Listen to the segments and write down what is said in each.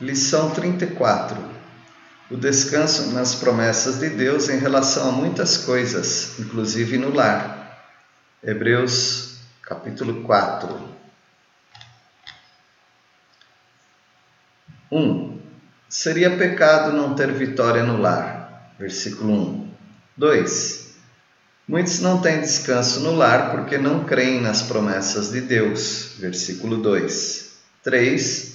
Lição 34. O descanso nas promessas de Deus em relação a muitas coisas, inclusive no lar. Hebreus, capítulo 4. 1. Seria pecado não ter vitória no lar. Versículo 1. 2. Muitos não têm descanso no lar porque não creem nas promessas de Deus. Versículo 2. 3.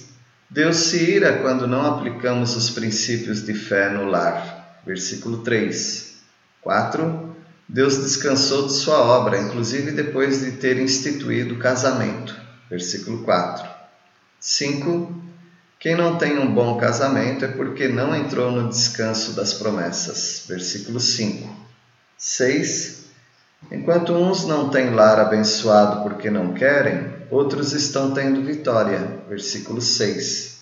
Deus se ira quando não aplicamos os princípios de fé no lar. Versículo 3. 4. Deus descansou de sua obra, inclusive depois de ter instituído o casamento. Versículo 4. 5. Quem não tem um bom casamento é porque não entrou no descanso das promessas. Versículo 5. 6. Enquanto uns não têm lar abençoado porque não querem, outros estão tendo vitória. Versículo 6.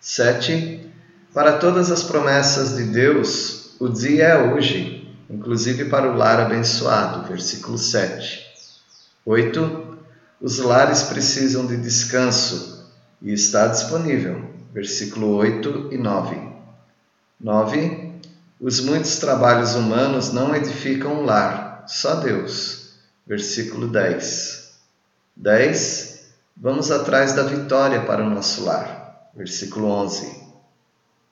7. Para todas as promessas de Deus, o dia é hoje, inclusive para o lar abençoado. Versículo 7. 8. Os lares precisam de descanso e está disponível. Versículo 8 e 9. 9. Os muitos trabalhos humanos não edificam um lar só Deus. Versículo 10. 10. Vamos atrás da vitória para o nosso lar. Versículo 11.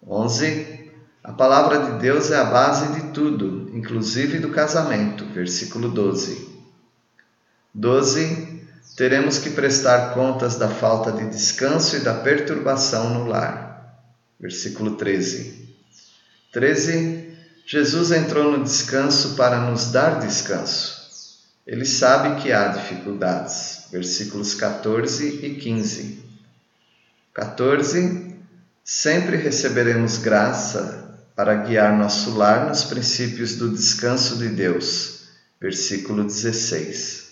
11. A palavra de Deus é a base de tudo, inclusive do casamento. Versículo 12. 12. Teremos que prestar contas da falta de descanso e da perturbação no lar. Versículo 13. 13 Jesus entrou no descanso para nos dar descanso. Ele sabe que há dificuldades. Versículos 14 e 15. 14. Sempre receberemos graça para guiar nosso lar nos princípios do descanso de Deus. Versículo 16.